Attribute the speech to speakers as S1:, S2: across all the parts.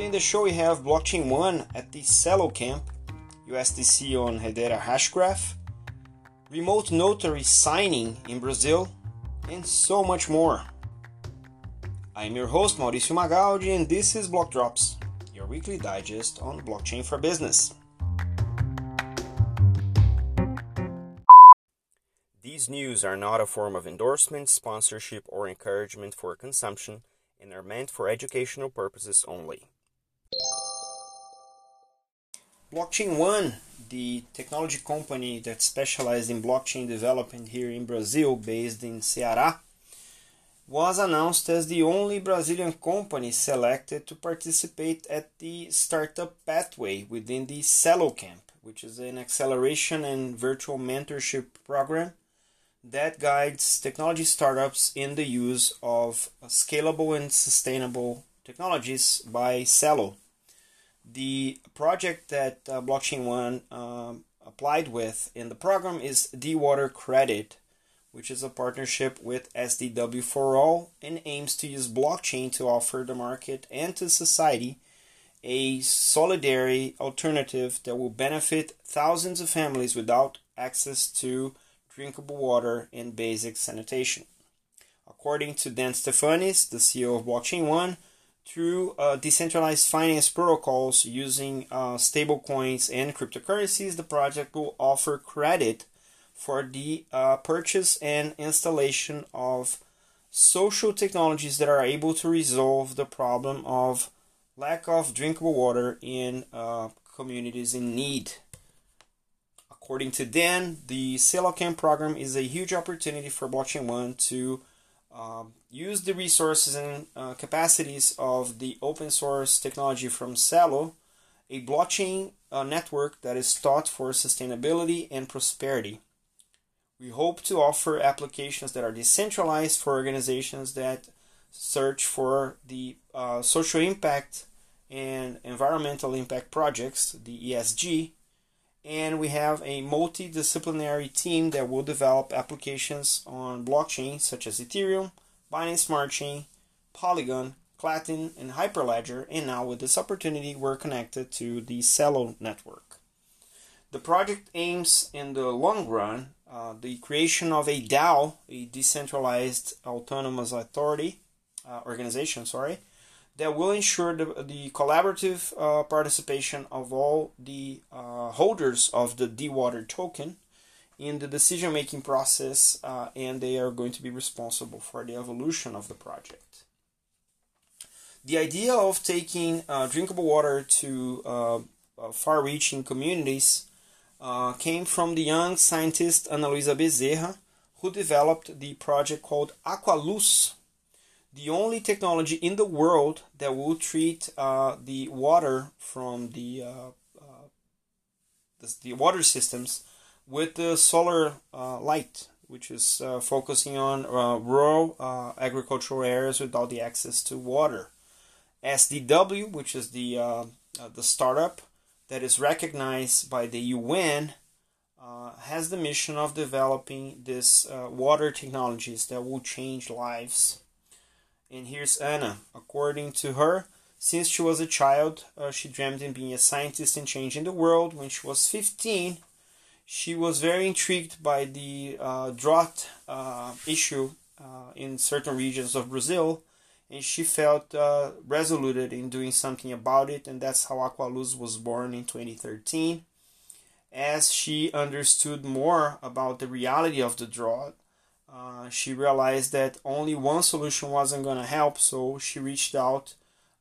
S1: Today in the show we have Blockchain One at the Celo Camp, USDC on Hedera Hashgraph, remote notary signing in Brazil, and so much more. I'm your host Mauricio Magaldi, and this is Block Drops, your weekly digest on blockchain for business. These news are not a form of endorsement, sponsorship, or encouragement for consumption and are meant for educational purposes only. Blockchain One, the technology company that specializes in blockchain development here in Brazil, based in Ceará, was announced as the only Brazilian company selected to participate at the Startup Pathway within the Celo Camp, which is an acceleration and virtual mentorship program that guides technology startups in the use of scalable and sustainable technologies by Celo. The project that uh, Blockchain One um, applied with in the program is D-Water Credit, which is a partnership with SDW for All and aims to use blockchain to offer the market and to society a solidarity alternative that will benefit thousands of families without access to drinkable water and basic sanitation. According to Dan Stefanis, the CEO of Blockchain One, through uh, decentralized finance protocols using uh, stablecoins and cryptocurrencies, the project will offer credit for the uh, purchase and installation of social technologies that are able to resolve the problem of lack of drinkable water in uh, communities in need. According to Dan, the Celo Camp program is a huge opportunity for Blockchain One to um, use the resources and uh, capacities of the open source technology from Celo, a blockchain uh, network that is taught for sustainability and prosperity. We hope to offer applications that are decentralized for organizations that search for the uh, social impact and environmental impact projects, the ESG, and we have a multidisciplinary team that will develop applications on blockchain such as Ethereum, Binance Smart Chain, Polygon, Platin, and Hyperledger, and now with this opportunity, we're connected to the Celo network. The project aims in the long run uh, the creation of a DAO, a decentralized autonomous authority uh, organization, sorry, that will ensure the, the collaborative uh, participation of all the uh, holders of the D-Water token in the decision making process, uh, and they are going to be responsible for the evolution of the project. The idea of taking uh, drinkable water to uh, uh, far reaching communities came from the young scientist Ana Luisa Bezerra, who developed the project called Aqualuz the only technology in the world that will treat uh, the water from the, uh, uh, the, the water systems with the solar uh, light, which is uh, focusing on uh, rural agricultural areas without the access to water. SDW, which is the the startup that is recognized by the UN, has the mission of developing this water technologies that will change lives and here's Anna. According to her, since she was a child, uh, she dreamed of being a scientist and changing the world. When she was 15, she was very intrigued by the uh, drought uh, issue uh, in certain regions of Brazil, and she felt uh, resoluted in doing something about it, and that's how Aqualuz was born in 2013. As she understood more about the reality of the drought, uh, she realized that only one solution wasn't going to help, so she reached out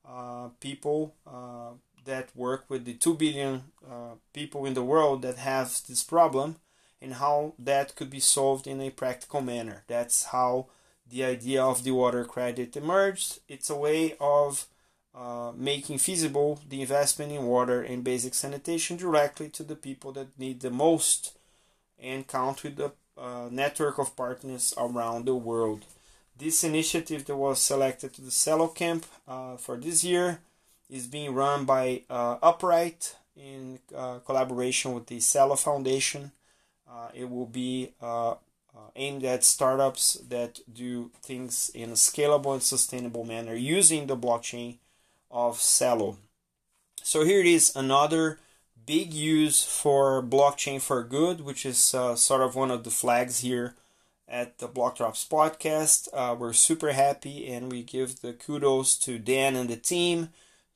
S1: uh, people uh, that work with the 2 billion uh, people in the world that have this problem and how that could be solved in a practical manner. That's how the idea of the water credit emerged. It's a way of uh, making feasible the investment in water and basic sanitation directly to the people that need the most and count with the uh, network of partners around the world. This initiative that was selected to the Celo Camp uh, for this year is being run by uh, Upright in uh, collaboration with the Celo Foundation. Uh, it will be aimed at startups that do things in a scalable and sustainable manner using the blockchain of Celo. So here it is, another big use for blockchain for good, which is uh, sort of one of the flags here at the Block Drops podcast. Uh, we're super happy and we give the kudos to Dan and the team,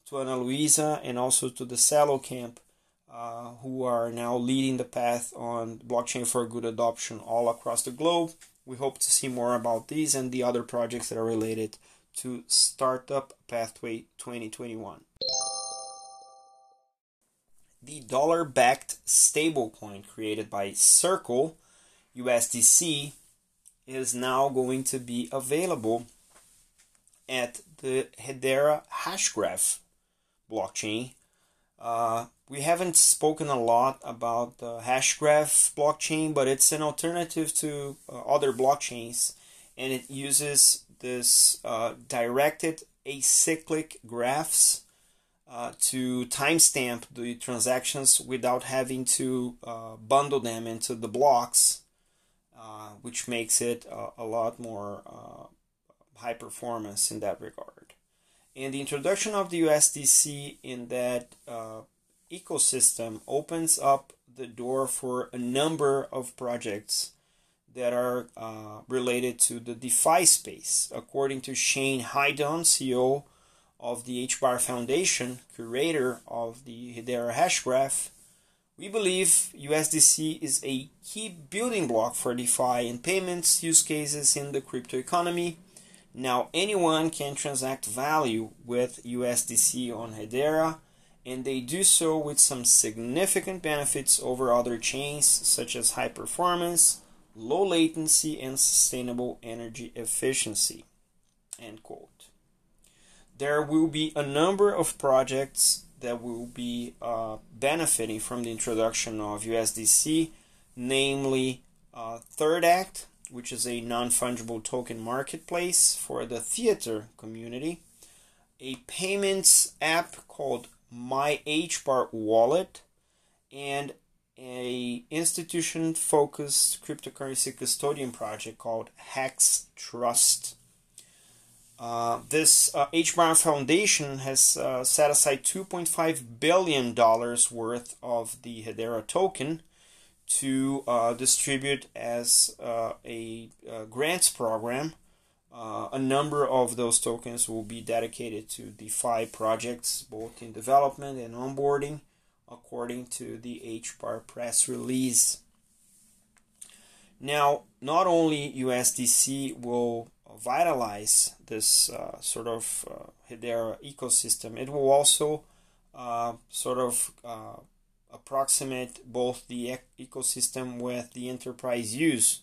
S1: to Ana Luisa, and also to the Celo Camp, uh, who are now leading the path on blockchain for good adoption all across the globe. We hope to see more about these and the other projects that are related to Startup Pathway 2021 the dollar backed stablecoin created by Circle USDC is now going to be available at the Hedera Hashgraph blockchain. Uh, we haven't spoken a lot about the Hashgraph blockchain, but it's an alternative to uh, other blockchains and it uses this uh, directed acyclic graphs uh, to timestamp the transactions without having to uh, bundle them into the blocks, uh, which makes it a lot more uh, high performance in that regard. And the introduction of the USDC in that uh, ecosystem opens up the door for a number of projects that are related to the DeFi space. According to Shayne Higdon, CEO of the HBAR Foundation, curator of the Hedera Hashgraph, we believe USDC is a key building block for DeFi and payments use cases in the crypto economy. Now anyone can transact value with USDC on Hedera, and they do so with some significant benefits over other chains such as high performance, low latency, and sustainable energy efficiency. End quote there will be a number of projects that will be uh, benefiting from the introduction of USDC, namely uh, Third Act, which is a non fungible token marketplace for the theater community, a payments app called My HBAR Wallet, and a institution focused cryptocurrency custodian project called Hex Trust. Uh, this uh, HBAR Foundation has uh, set aside $2.5 billion worth of the Hedera token to uh, distribute as uh, a grants program. a number of those tokens will be dedicated to DeFi projects, both in development and onboarding, according to the HBAR press release. Now, not only USDC will vitalize this uh, sort of uh, Hedera ecosystem, it will also uh, sort of uh, approximate both the ecosystem with the enterprise use,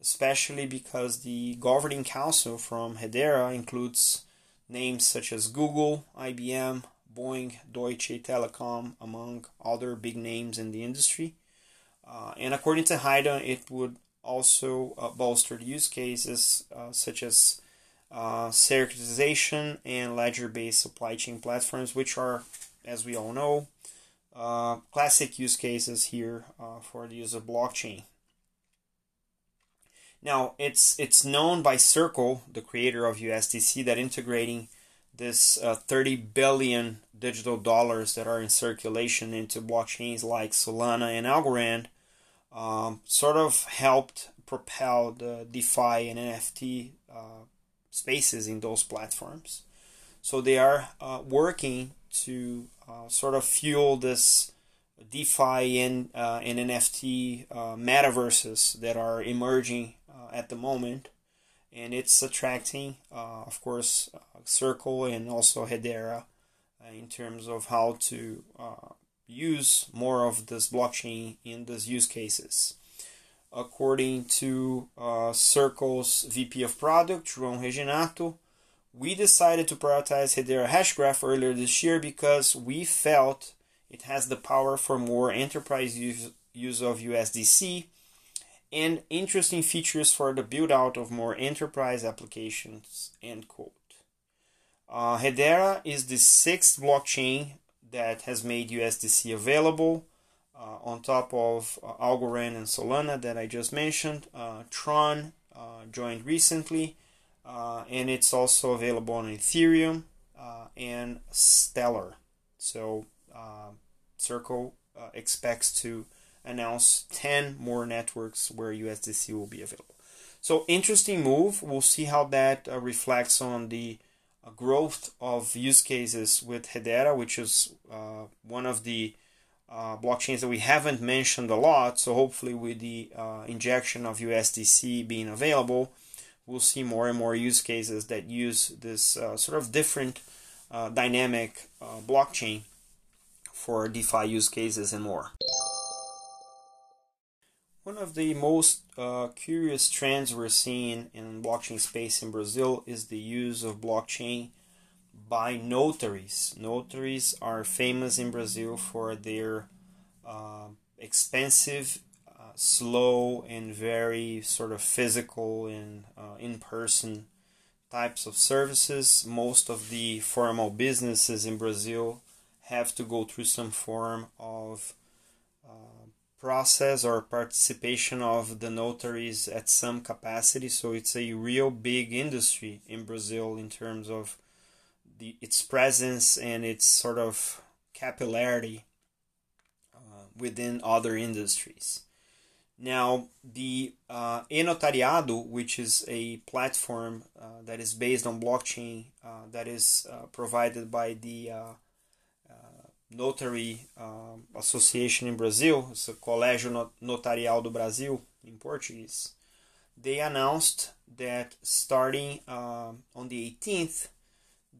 S1: especially because the governing council from Hedera includes names such as Google, IBM, Boeing, Deutsche Telekom, among other big names in the industry. Uh, and according to Haida, it would also uh, bolstered use cases uh, such as uh, and ledger-based supply chain platforms, which are, as we all know, uh, classic use cases here uh, for the use of blockchain. Now, it's it's known by Circle, the creator of USDC, that integrating this uh, 30 billion digital dollars that are in circulation into blockchains like Solana and Algorand um, sort of helped propel the DeFi and NFT uh, spaces in those platforms. So they are uh, working to uh, sort of fuel this DeFi and, uh, and NFT uh, metaverses that are emerging uh, at the moment. And it's attracting, of course, Circle and also Hedera in terms of how to use more of this blockchain in these use cases. According to uh, Circle's VP of Product, João Reginato, we decided to prioritize Hedera Hashgraph earlier this year because we felt it has the power for more enterprise use, use of USDC and interesting features for the build out of more enterprise applications. End quote. Uh, Hedera is the sixth blockchain that has made USDC available uh, on top of uh, Algorand and Solana that I just mentioned. Uh, Tron uh, joined recently, uh, and it's also available on Ethereum uh, and Stellar. So Circle expects to announce 10 more networks where USDC will be available. So interesting move. We'll see how that reflects on the uh, growth of use cases with Hedera, which is uh, one of the uh, blockchains that we haven't mentioned a lot. So hopefully, with the uh, injection of USDC being available, we'll see more and more use cases that use this uh, sort of different dynamic blockchain for DeFi use cases and more. One of the most uh, curious trends we're seeing in blockchain space in Brazil is the use of blockchain by notaries. Notaries are famous in Brazil for their uh, expensive, uh, slow, and very sort of physical and uh, in person types of services. Most of the formal businesses in Brazil have to go through some form of process or participation of the notaries at some capacity. So it's a real big industry in Brazil in terms of the its presence and its sort of capillarity uh, within other industries. Now, the uh, eNotariado, which is a platform uh, that is based on blockchain uh, that is uh, provided by the uh, Notary Association in Brazil, it's a Colégio Notarial do Brasil in Portuguese, they announced that starting uh, on the 18th,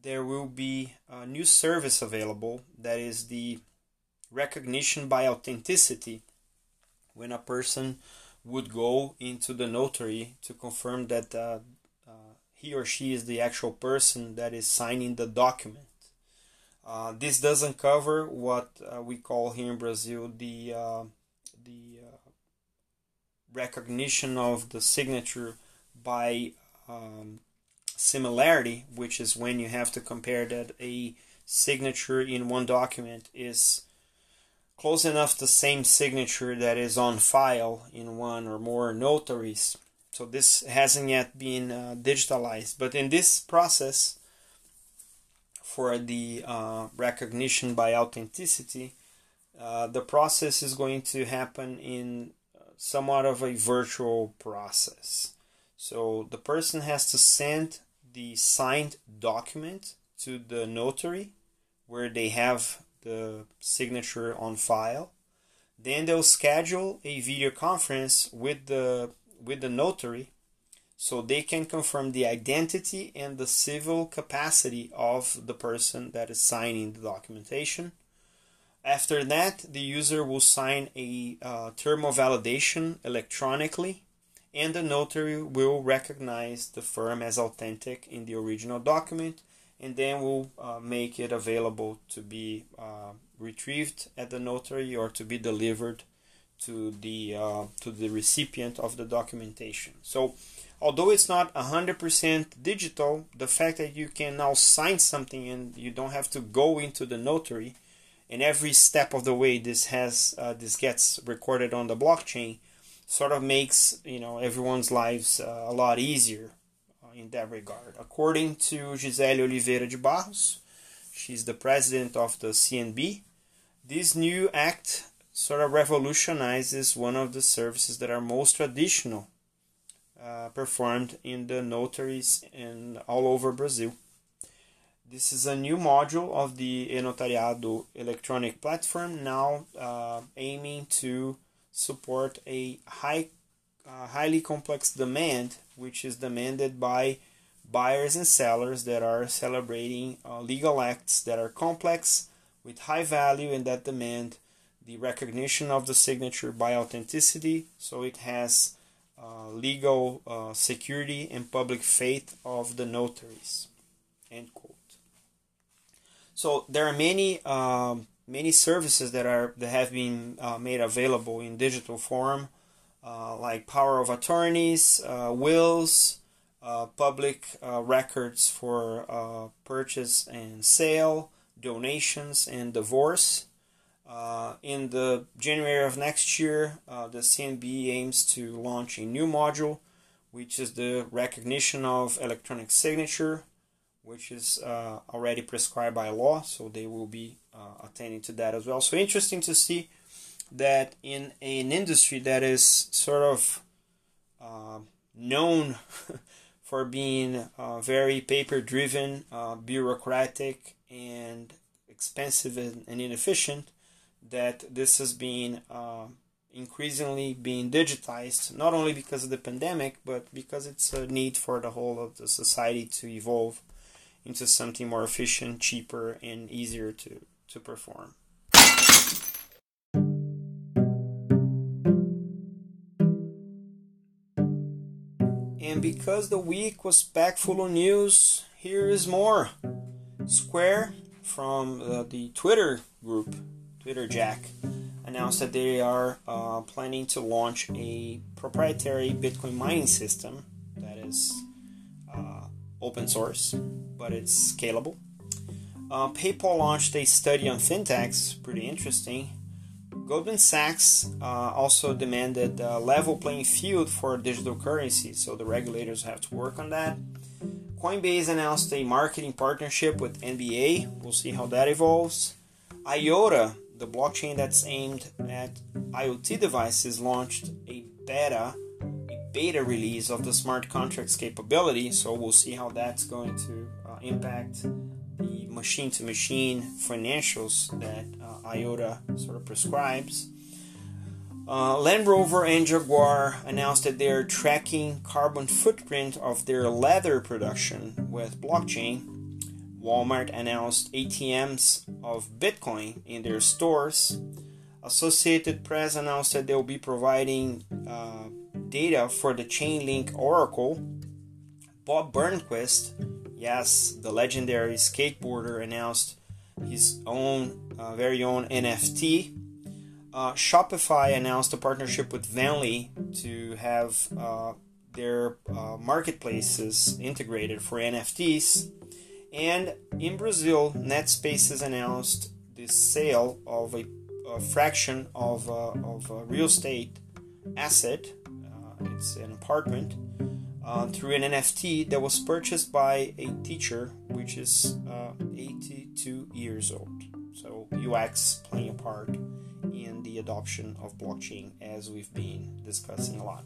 S1: there will be a new service available that is the recognition by authenticity when a person would go into the notary to confirm that uh, uh, he or she is the actual person that is signing the document. Uh, this doesn't cover what uh, we call here in Brazil the uh, the uh, recognition of the signature by um, similarity, which is when you have to compare that a signature in one document is close enough the same signature that is on file in one or more notaries. So this hasn't yet been uh, digitalized, but in this process for the uh, recognition by authenticity, uh, the process is going to happen in uh, somewhat of a virtual process. So the person has to send the signed document to the notary where they have the signature on file. Then they'll schedule a video conference with the with the notary so they can confirm the identity and the civil capacity of the person that is signing the documentation. After that, the user will sign a uh, thermal validation electronically, and the notary will recognize the firm as authentic in the original document, and then will uh, make it available to be uh, retrieved at the notary or to be delivered to the uh, to the recipient of the documentation. So although it's not 100% digital, the fact that you can now sign something and you don't have to go into the notary, and every step of the way this has uh, this gets recorded on the blockchain, sort of makes you know everyone's lives uh, a lot easier uh, in that regard. According to Gisele Oliveira de Barros, she's the president of the CNB. This new act sort of revolutionizes one of the services that are most traditional uh, performed in the notaries and all over Brazil. This is a new module of the eNotariado electronic platform now uh, aiming to support a high, uh, highly complex demand, which is demanded by buyers and sellers that are celebrating uh, legal acts that are complex with high value and that demand the recognition of the signature by authenticity so it has legal uh, security and public faith of the notaries. End quote. So there are many um, many services that are that have been uh, made available in digital form, uh, like power of attorneys, uh, wills, public records for purchase and sale, donations, and divorce. Uh, in the January of next year, uh, the CNB aims to launch a new module, which is the recognition of electronic signature, which is uh, already prescribed by law, so they will be uh, attending to that as well. So interesting to see that in an industry that is sort of uh, known for being uh, very paper driven, uh, bureaucratic, and expensive and, inefficient, that this has been uh, increasingly being digitized, not only because of the pandemic, but because it's a need for the whole of the society to evolve into something more efficient, cheaper, and easier to, to perform. And because the week was packed full of news, here is more. Square from uh, the Twitter group, Twitter Jack, announced that they are uh, planning to launch a proprietary Bitcoin mining system that is uh, open source, but it's scalable. Uh, PayPal launched a study on fintechs, pretty interesting. Goldman Sachs uh, also demanded a level playing field for digital currency, so the regulators have to work on that. Coinbase announced a marketing partnership with NBA. We'll see how that evolves. IOTA, the blockchain that's aimed at IoT devices, launched a beta, a beta release of the smart contracts capability. So we'll see how that's going to uh, impact the machine to machine financials that uh, IOTA sort of prescribes. Uh, Land Rover and Jaguar announced that they're tracking carbon footprint of their leather production with blockchain. Walmart announced ATMs of Bitcoin in their stores. Associated Press announced that they'll be providing uh, data for the Chainlink Oracle. Bob Burnquist Yes, the legendary skateboarder announced his own uh, very own NFT. Uh, Shopify announced a partnership with Venly to have uh, their uh, marketplaces integrated for NFTs. And in Brazil, NetSpaces announced the sale of a, a fraction of, uh, of a real estate asset. Uh, it's an apartment uh, through an NFT that was purchased by a teacher which is uh, 82 years old. So UX playing a part in the adoption of blockchain as we've been discussing a lot.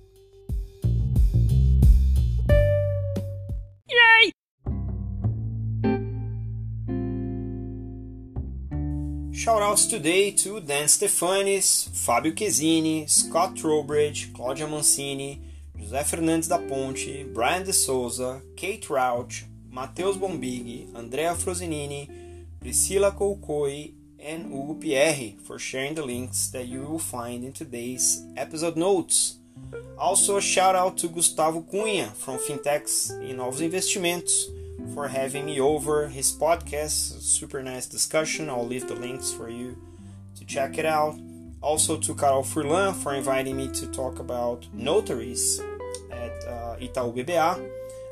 S1: Shoutouts today to Dan Stefanes, Fábio Chesini, Scott Trowbridge, Claudia Mancini, José Fernandes da Ponte, Brian de Souza, Kate Rauch, Matheus Bombig, Andrea Frosinini, Priscila Koukoui, and Hugo Pierre for sharing the links that you will find in today's episode notes. Also, a shout out to Gustavo Cunha from Fintechs e Novos Investimentos for having me over his podcast. Super nice discussion. I'll leave the links for you to check it out. Also to Carol Furlan for inviting me to talk about notaries at uh, Itaú BBA.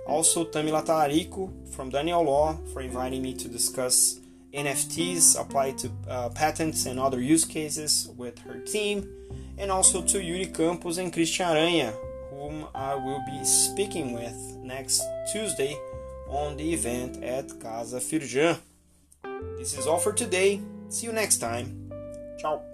S1: Also Tamila Talarico from Daniel Law for inviting me to discuss NFTs applied to uh, patents and other use cases with her team. And also to Yuri Campos and Christian Aranha, whom I will be speaking with next Tuesday on the event at Casa Firjan. This is all for today. See you next time. Ciao.